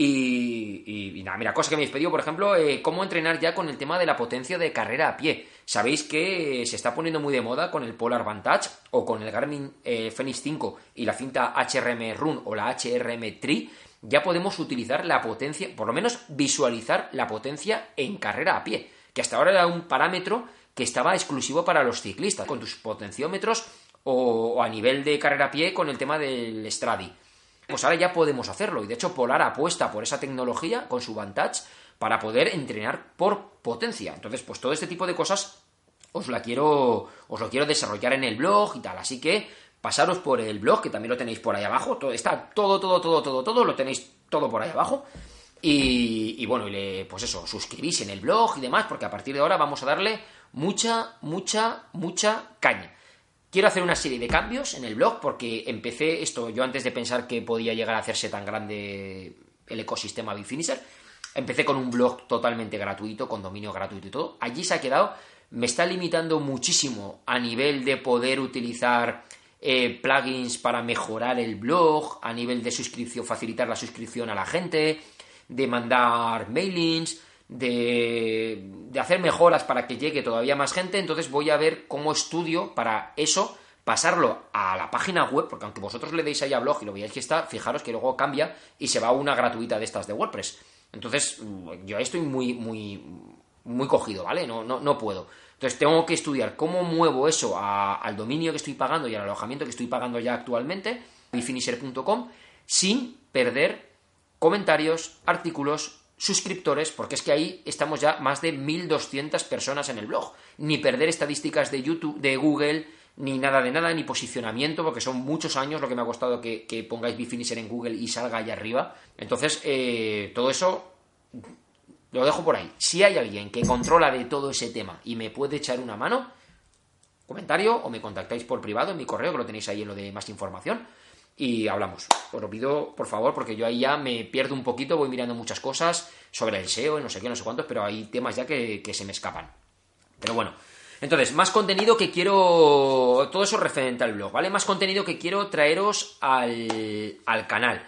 [SPEAKER 1] Y, nada, mira, cosa que me habéis pedido, por ejemplo, eh, cómo entrenar ya con el tema de la potencia de carrera a pie. Sabéis que se está poniendo muy de moda con el Polar Vantage o con el Garmin eh, Fenix 5 y la cinta HRM Run o la HRM Tri. Ya podemos utilizar la potencia, por lo menos visualizar la potencia en carrera a pie, que hasta ahora era un parámetro que estaba exclusivo para los ciclistas, con tus potenciómetros o, a nivel de carrera a pie con el tema del Stradi. Pues ahora ya podemos hacerlo, y de hecho Polar apuesta por esa tecnología con su Vantage para poder entrenar por potencia. Entonces, pues todo este tipo de cosas os la quiero os lo quiero desarrollar en el blog y tal, así que pasaros por el blog que también lo tenéis por ahí abajo, todo está todo todo todo todo todo lo tenéis todo por ahí abajo. Y, bueno, y le, pues eso, suscribís en el blog y demás, porque a partir de ahora vamos a darle mucha, mucha, mucha caña. Quiero hacer una serie de cambios en el blog porque empecé esto, yo antes de pensar que podía llegar a hacerse tan grande el ecosistema Bifinisher, empecé con un blog totalmente gratuito, con dominio gratuito y todo. Allí se ha quedado, me está limitando muchísimo a nivel de poder utilizar eh, plugins para mejorar el blog, a nivel de suscripción, facilitar la suscripción a la gente, de mandar mailings, de, hacer mejoras para que llegue todavía más gente, entonces voy a ver cómo estudio para eso pasarlo a la página web, porque aunque vosotros le deis ahí a blog y lo veáis que está, fijaros que luego cambia y se va una gratuita de estas de WordPress. Entonces, yo ahí estoy muy, muy, muy cogido, ¿vale? No, no, no puedo. Entonces tengo que estudiar cómo muevo eso al dominio que estoy pagando y al alojamiento que estoy pagando ya actualmente, bifinisher.com, sin perder comentarios, artículos, suscriptores, porque es que ahí estamos ya más de 1200 personas en el blog. Ni perder estadísticas de YouTube, de Google, ni nada de nada, ni posicionamiento, porque son muchos años lo que me ha costado que, pongáis Bifinisher en Google y salga ahí arriba. Entonces, eh, todo eso lo dejo por ahí. Si hay alguien que controla de todo ese tema y me puede echar una mano, comentario o me contactáis por privado en mi correo, que lo tenéis ahí en lo de más información y hablamos. Os lo pido, por favor, porque yo ahí ya me pierdo un poquito, voy mirando muchas cosas sobre el SEO y no sé qué, no sé cuántos, pero hay temas ya que, se me escapan. Pero bueno, entonces, más contenido que quiero. Todo eso referente al blog, ¿vale? Más contenido que quiero traeros al, al canal.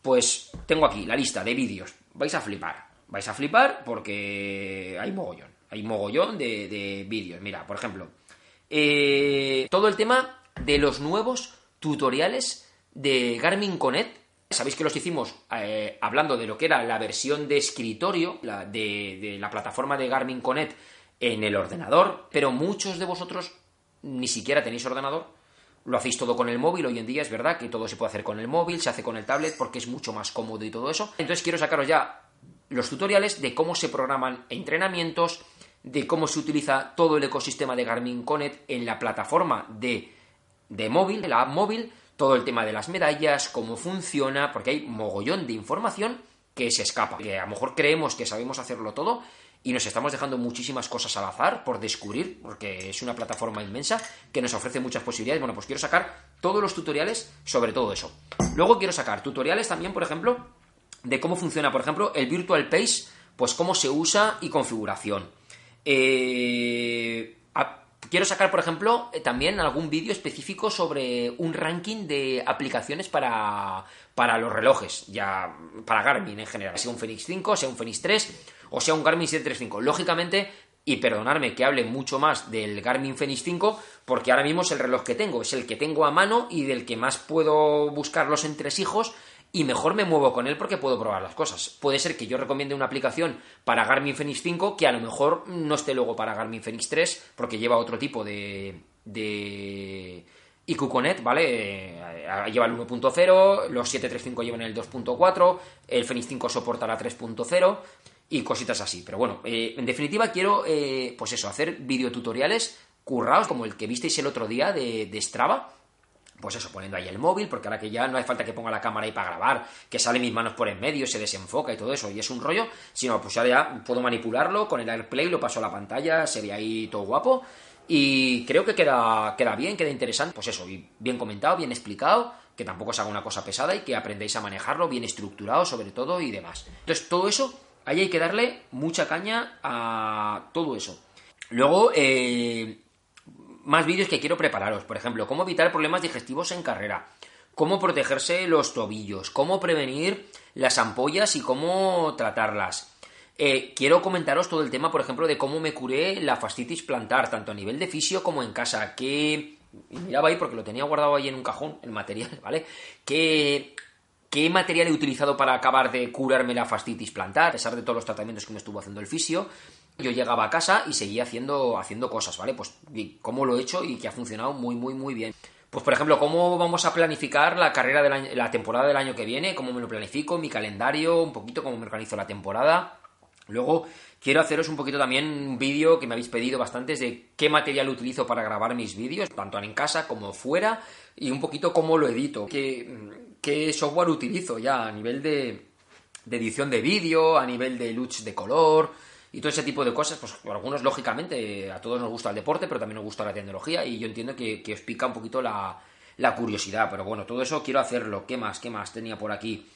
[SPEAKER 1] Pues tengo aquí la lista de vídeos. Vais a flipar. Vais a flipar porque hay mogollón. Hay mogollón de, de vídeos. Mira, por ejemplo, eh, todo el tema de los nuevos tutoriales de Garmin Connect. Sabéis que los hicimos eh, hablando de lo que era la versión de escritorio de, la plataforma de Garmin Connect en el ordenador, pero muchos de vosotros ni siquiera tenéis ordenador, lo hacéis todo con el móvil, hoy en día es verdad que todo se puede hacer con el móvil, se hace con el tablet porque es mucho más cómodo y todo eso. Entonces quiero sacaros ya los tutoriales de cómo se programan entrenamientos, de cómo se utiliza todo el ecosistema de Garmin Connect en la plataforma de, de móvil, de la app móvil, todo el tema de las medallas, cómo funciona, porque hay mogollón de información que se escapa. Que a lo mejor creemos que sabemos hacerlo todo y nos estamos dejando muchísimas cosas al azar por descubrir, porque es una plataforma inmensa que nos ofrece muchas posibilidades. Bueno, pues quiero sacar todos los tutoriales sobre todo eso. Luego quiero sacar tutoriales también, por ejemplo, de cómo funciona, por ejemplo, el Virtual Pace, pues cómo se usa y configuración. Eh, quiero sacar, por ejemplo, eh, también algún vídeo específico sobre un ranking de aplicaciones para, para los relojes, ya para Garmin en general, sea un Fenix 5, sea un Fenix 3 o sea un Garmin 735. Lógicamente, y perdonarme que hable mucho más del Garmin Fenix 5, porque ahora mismo es el reloj que tengo, es el que tengo a mano y del que más puedo buscar los entresijos y mejor me muevo con él porque puedo probar las cosas. Puede ser que yo recomiende una aplicación para Garmin Fenix 5 que a lo mejor no esté luego para Garmin Fenix 3 porque lleva otro tipo de, de IQ ¿vale? Eh, lleva el 1.0, los 735 llevan el 2.4, el Fenix 5 soporta la 3.0 y cositas así. Pero bueno, eh, en definitiva quiero, eh, pues eso, hacer videotutoriales currados como el que visteis el otro día de, de Strava, pues eso, poniendo ahí el móvil, porque ahora que ya no hay falta que ponga la cámara ahí para grabar, que sale mis manos por en medio, se desenfoca y todo eso, y es un rollo, sino pues ahora ya puedo manipularlo con el AirPlay, lo paso a la pantalla, sería ahí todo guapo, y creo que queda, queda bien, queda interesante, pues eso, bien comentado, bien explicado, que tampoco se haga una cosa pesada y que aprendéis a manejarlo, bien estructurado sobre todo y demás. Entonces, todo eso, ahí hay que darle mucha caña a todo eso. Luego, eh, más vídeos que quiero prepararos. Por ejemplo, cómo evitar problemas digestivos en carrera, cómo protegerse los tobillos, cómo prevenir las ampollas y cómo tratarlas. Eh, quiero comentaros todo el tema, por ejemplo, de cómo me curé la fascitis plantar, tanto a nivel de fisio como en casa. Que miraba ahí porque lo tenía guardado ahí en un cajón, el material, ¿vale? Que ¿Qué material he utilizado para acabar de curarme la fascitis plantar? A pesar de todos los tratamientos que me estuvo haciendo el fisio, yo llegaba a casa y seguía haciendo, haciendo cosas, ¿vale? Pues cómo lo he hecho y que ha funcionado muy, muy, muy bien. Pues, por ejemplo, cómo vamos a planificar la carrera de la temporada del año que viene, cómo me lo planifico, mi calendario, un poquito cómo me organizo la temporada. Luego, quiero haceros un poquito también un vídeo que me habéis pedido bastantes de qué material utilizo para grabar mis vídeos, tanto en casa como fuera, y un poquito cómo lo edito, qué, qué software utilizo ya a nivel de, de edición de vídeo, a nivel de luz de color, y todo ese tipo de cosas, pues algunos lógicamente a todos nos gusta el deporte, pero también nos gusta la tecnología y yo entiendo que, os pica un poquito la, curiosidad, pero bueno, todo eso quiero hacerlo. ¿Qué más? ¿Qué más tenía por aquí?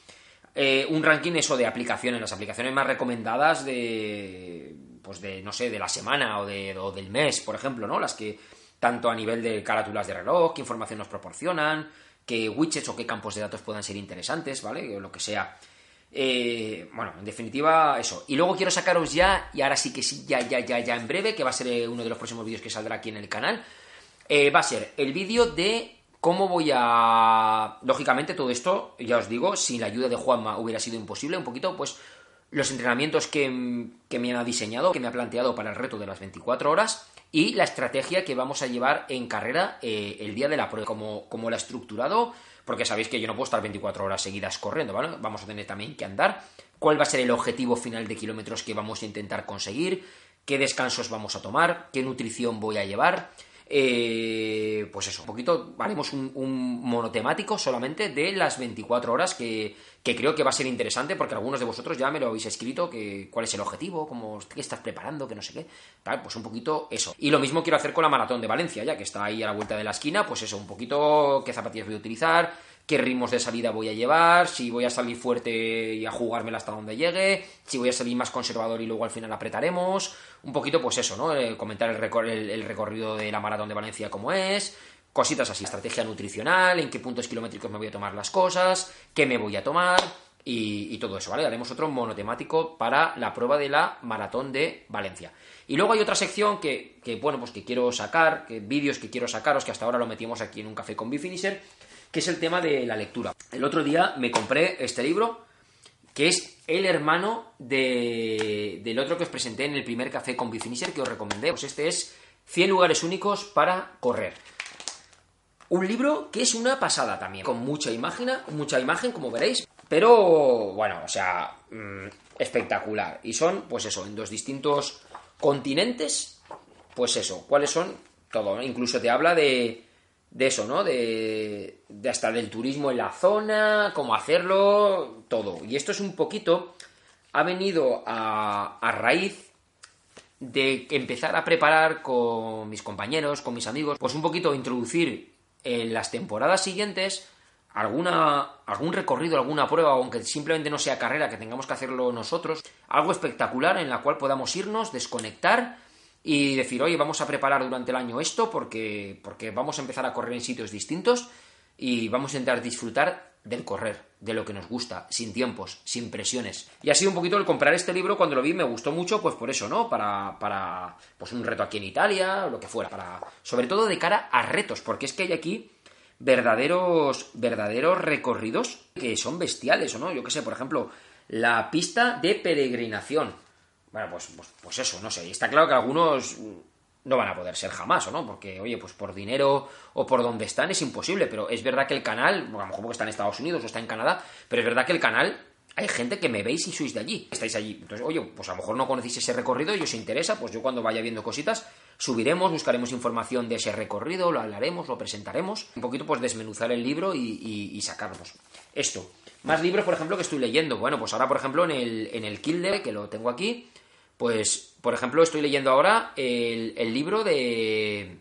[SPEAKER 1] Eh, un ranking eso de aplicaciones, las aplicaciones más recomendadas de, pues de, no sé, de la semana o, de, o del mes, por ejemplo, ¿no? Las que tanto a nivel de carátulas de reloj, qué información nos proporcionan, qué widgets o qué campos de datos puedan ser interesantes, ¿vale? Lo que sea. Eh, bueno, en definitiva, eso. Y luego quiero sacaros ya, y ahora sí que sí, ya, ya, ya, ya en breve, que va a ser eh, uno de los próximos vídeos que saldrá aquí en el canal. Eh, va a ser el vídeo de cómo voy a. Lógicamente, todo esto, ya os digo, sin la ayuda de Juanma hubiera sido imposible. Un poquito, pues, los entrenamientos que, que me ha diseñado, que me ha planteado para el reto de las 24 horas. Y la estrategia que vamos a llevar en carrera el día de la prueba, como, como la ha estructurado porque sabéis que yo no puedo estar 24 horas seguidas corriendo, ¿vale? Vamos a tener también que andar. ¿Cuál va a ser el objetivo final de kilómetros que vamos a intentar conseguir? ¿Qué descansos vamos a tomar? ¿Qué nutrición voy a llevar? Eh, pues eso, un poquito, haremos un, monotemático solamente de las 24 horas que, creo que va a ser interesante porque algunos de vosotros ya me lo habéis escrito, que cuál es el objetivo, cómo qué estás preparando, que no sé qué, tal, pues un poquito eso. Y lo mismo quiero hacer con la maratón de Valencia, ya que está ahí a la vuelta de la esquina, pues eso, un poquito qué zapatillas voy a utilizar, qué ritmos de salida voy a llevar, si voy a salir fuerte y a jugármela hasta donde llegue, si voy a salir más conservador y luego al final apretaremos, un poquito pues eso, ¿no? Eh, comentar el, recorrido de la maratón de Valencia como es, cositas así, estrategia nutricional, en qué puntos kilométricos me voy a tomar las cosas, qué me voy a tomar y, todo eso, ¿vale? Haremos otro monotemático para la prueba de la maratón de Valencia. Y luego hay otra sección que, que bueno, pues que quiero sacar, que vídeos que quiero sacaros, que hasta ahora lo metimos aquí en un café con Bifinisher, que es el tema de la lectura. El otro día me compré este libro, que es el hermano del otro que os presenté en el primer café con Bifinisher que os recomendé. Pues este es 100 lugares únicos para correr. Un libro que es una pasada también, con mucha imagen, mucha imagen, como veréis. Pero, bueno, o sea, mm, espectacular. Y son, pues eso, en dos distintos continentes, pues eso, ¿cuáles son? Todo, Incluso te habla de, de eso, ¿no? De, de hasta del turismo en la zona, cómo hacerlo, todo. Y esto es un poquito, ha venido a, a raíz de empezar a preparar con mis compañeros, con mis amigos, pues un poquito introducir en las temporadas siguientes alguna, algún recorrido, alguna prueba, aunque simplemente no sea carrera, que tengamos que hacerlo nosotros, algo espectacular en la cual podamos irnos, desconectar y decir, oye, vamos a preparar durante el año esto porque, porque vamos a empezar a correr en sitios distintos y vamos a intentar disfrutar del correr, de lo que nos gusta, sin tiempos, sin presiones. Y ha sido un poquito el comprar este libro cuando lo vi, me gustó mucho, pues por eso, ¿no? Para, para pues un reto aquí en Italia, lo que fuera, para, sobre todo de cara a retos, porque es que hay aquí verdaderos, verdaderos recorridos que son bestiales, ¿o no? Yo qué sé, por ejemplo, la pista de peregrinación. Bueno, pues, pues, pues eso, no sé. Y está claro que algunos no van a poder ser jamás, ¿o no? Porque, oye, pues por dinero o por donde están es imposible, pero es verdad que el canal, a lo mejor porque está en Estados Unidos o está en Canadá, pero es verdad que el canal, hay gente que me veis y sois de allí, estáis allí. Entonces, oye, pues a lo mejor no conocéis ese recorrido y os interesa, pues yo cuando vaya viendo cositas, subiremos, buscaremos información de ese recorrido, lo hablaremos, lo presentaremos, un poquito pues desmenuzar el libro y, sacarnos. Esto. Más libros, por ejemplo, que estoy leyendo. Bueno, pues ahora, por ejemplo, en el, en el Kilde, que lo tengo aquí, pues, por ejemplo, estoy leyendo ahora el, libro de...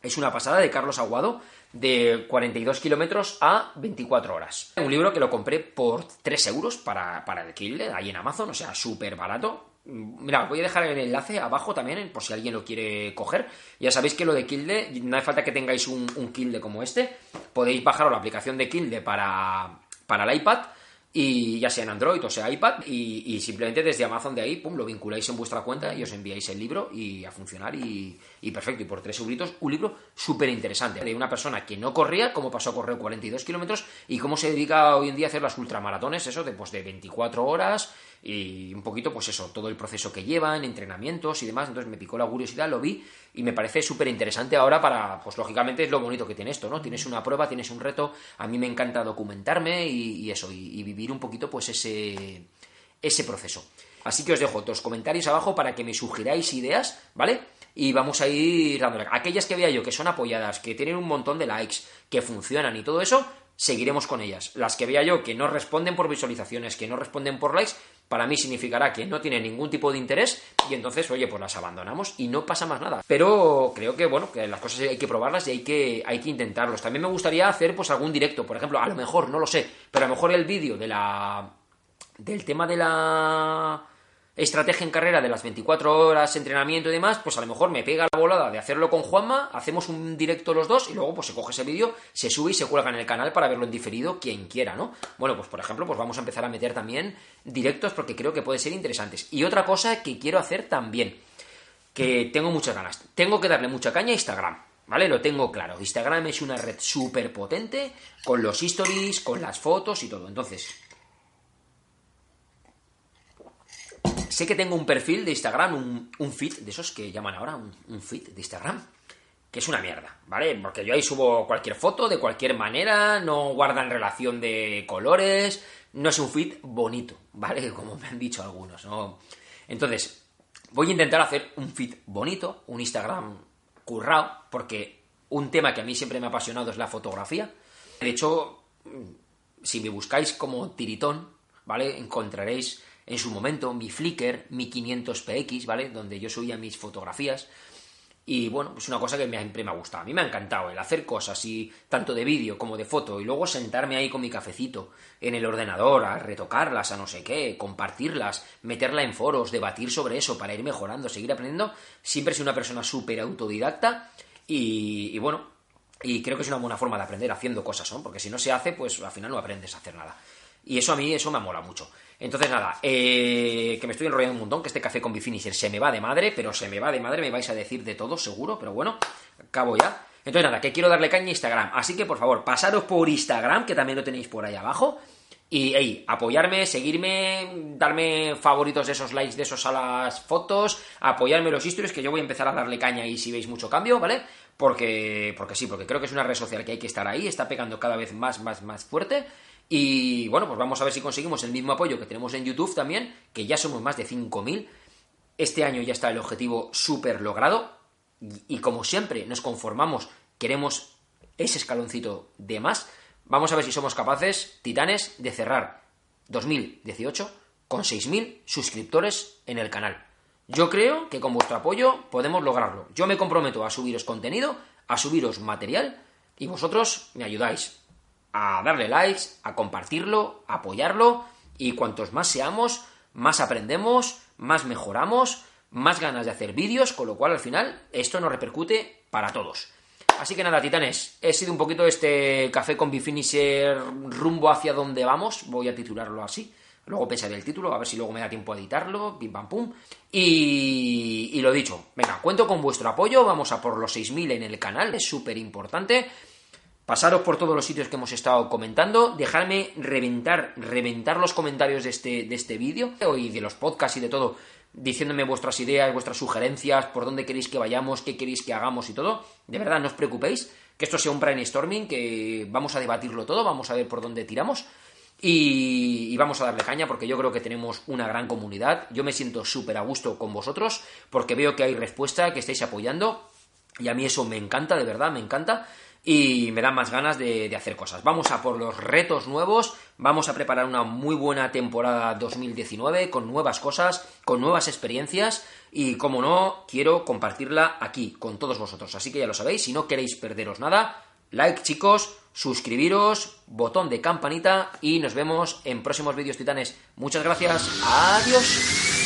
[SPEAKER 1] Es una pasada de Carlos Aguado, de 42 kilómetros a 24 horas. Un libro que lo compré por 3 euros para, para el Kindle, ahí en Amazon, o sea, súper barato. Mira, voy a dejar el enlace abajo también, por si alguien lo quiere coger. Ya sabéis que lo de Kilde, no hace falta que tengáis un, un Kilde como este. Podéis bajaros la aplicación de Kilde para, para el iPad y ya sea en Android o sea iPad y, simplemente desde Amazon de ahí, pum, lo vinculáis en vuestra cuenta y os enviáis el libro y a funcionar y, perfecto. Y por tres euritos, un libro súper interesante de una persona que no corría, cómo pasó a correr 42 kilómetros y cómo se dedica hoy en día a hacer las ultramaratones, eso de, pues, de 24 horas y un poquito, pues eso, todo el proceso que llevan, entrenamientos y demás. Entonces me picó la curiosidad, lo vi y me parece súper interesante ahora para, pues lógicamente es lo bonito que tiene esto, ¿no? Tienes una prueba, tienes un reto, a mí me encanta documentarme y, eso, y, vivir un poquito pues ese, ese proceso. Así que os dejo dos comentarios abajo para que me sugiráis ideas, ¿vale? Y vamos a ir dándole. Aquellas que vea yo que son apoyadas, que tienen un montón de likes, que funcionan y todo eso, seguiremos con ellas. Las que vea yo que no responden por visualizaciones, que no responden por likes, para mí significará que no tienen ningún tipo de interés y entonces, oye, pues las abandonamos y no pasa más nada. Pero creo que, bueno, que las cosas hay que probarlas y hay que, hay que intentarlos. También me gustaría hacer, pues, algún directo, por ejemplo, a lo mejor, no lo sé, pero a lo mejor el vídeo de la... del tema de la estrategia en carrera de las 24 horas, entrenamiento y demás, pues a lo mejor me pega la volada de hacerlo con Juanma, hacemos un directo los dos y luego pues se coge ese vídeo, se sube y se cuelga en el canal para verlo en diferido quien quiera, ¿no? Bueno, pues por ejemplo, pues vamos a empezar a meter también directos porque creo que pueden ser interesantes. Y otra cosa que quiero hacer también, que tengo muchas ganas, tengo que darle mucha caña a Instagram. ¿Vale? Lo tengo claro. Instagram es una red súper potente con los stories, con las fotos y todo. Entonces, sé que tengo un perfil de Instagram, un, feed, de esos que llaman ahora un, feed de Instagram, que es una mierda, ¿vale? Porque yo ahí subo cualquier foto de cualquier manera, no guardan relación de colores, no es un feed bonito, ¿vale? Como me han dicho algunos, ¿no? Entonces, voy a intentar hacer un feed bonito, un Instagram currado, porque un tema que a mí siempre me ha apasionado es la fotografía. De hecho, si me buscáis como tiritón, ¿vale? Encontraréis en su momento mi Flickr, mi 500px, ¿vale? Donde yo subía mis fotografías. Y bueno, es una cosa que siempre me ha gustado. A mí me ha encantado el hacer cosas y tanto de vídeo como de foto y luego sentarme ahí con mi cafecito en el ordenador a retocarlas, a no sé qué, compartirlas, meterla en foros, debatir sobre eso para ir mejorando, seguir aprendiendo. Siempre he sido una persona súper autodidacta y, y, bueno, y creo que es una buena forma de aprender haciendo cosas, ¿no? Porque si no se hace, pues al final no aprendes a hacer nada. Y eso a mí, eso me mola mucho. Entonces, nada, eh, que me estoy enrollando un montón, que este café con Bifinisher se me va de madre, pero se me va de madre, me vais a decir de todo, seguro, pero bueno, acabo ya. Entonces, nada, que quiero darle caña a Instagram. Así que, por favor, pasaros por Instagram, que también lo tenéis por ahí abajo. Y, hey, apoyarme, seguirme, darme favoritos de esos likes de esos a las fotos, apoyarme los historias, que yo voy a empezar a darle caña ahí si veis mucho cambio, ¿vale? Porque, porque sí, porque creo que es una red social que hay que estar ahí, está pegando cada vez más, más, más fuerte. Y bueno, pues vamos a ver si conseguimos el mismo apoyo que tenemos en YouTube también, que ya somos más de 5.000. Este año ya está el objetivo súper logrado. Y, como siempre nos conformamos, queremos ese escaloncito de más. Vamos a ver si somos capaces, titanes, de cerrar 2018 con 6.000 suscriptores en el canal. Yo creo que con vuestro apoyo podemos lograrlo. Yo me comprometo a subiros contenido, a subiros material y vosotros me ayudáis a darle likes, a compartirlo, a apoyarlo y cuantos más seamos, más aprendemos, más mejoramos, más ganas de hacer vídeos, con lo cual al final esto nos repercute para todos. Así que nada, titanes, he sido un poquito este café con Bifinisher rumbo hacia donde vamos, voy a titularlo así. Luego pensaré el título, a ver si luego me da tiempo a editarlo, pim pam pum. Y, y lo dicho, venga, cuento con vuestro apoyo, vamos a por los 6.000 en el canal, es súper importante. Pasaros por todos los sitios que hemos estado comentando, dejadme reventar, reventar los comentarios de este, de este vídeo y de los podcasts y de todo, diciéndome vuestras ideas, vuestras sugerencias, por dónde queréis que vayamos, qué queréis que hagamos y todo. De verdad, no os preocupéis, que esto sea un brainstorming, que vamos a debatirlo todo, vamos a ver por dónde tiramos. Y, vamos a darle caña porque yo creo que tenemos una gran comunidad. Yo me siento súper a gusto con vosotros porque veo que hay respuesta, que estáis apoyando. Y a mí eso me encanta, de verdad, me encanta. Y me da más ganas de hacer cosas. Vamos a por los retos nuevos. Vamos a preparar una muy buena temporada 2019 con nuevas cosas, con nuevas experiencias. Y como no, quiero compartirla aquí con todos vosotros. Así que ya lo sabéis, si no queréis perderos nada, like chicos, suscribiros, botón de campanita y nos vemos en próximos vídeos titanes. Muchas gracias, adiós.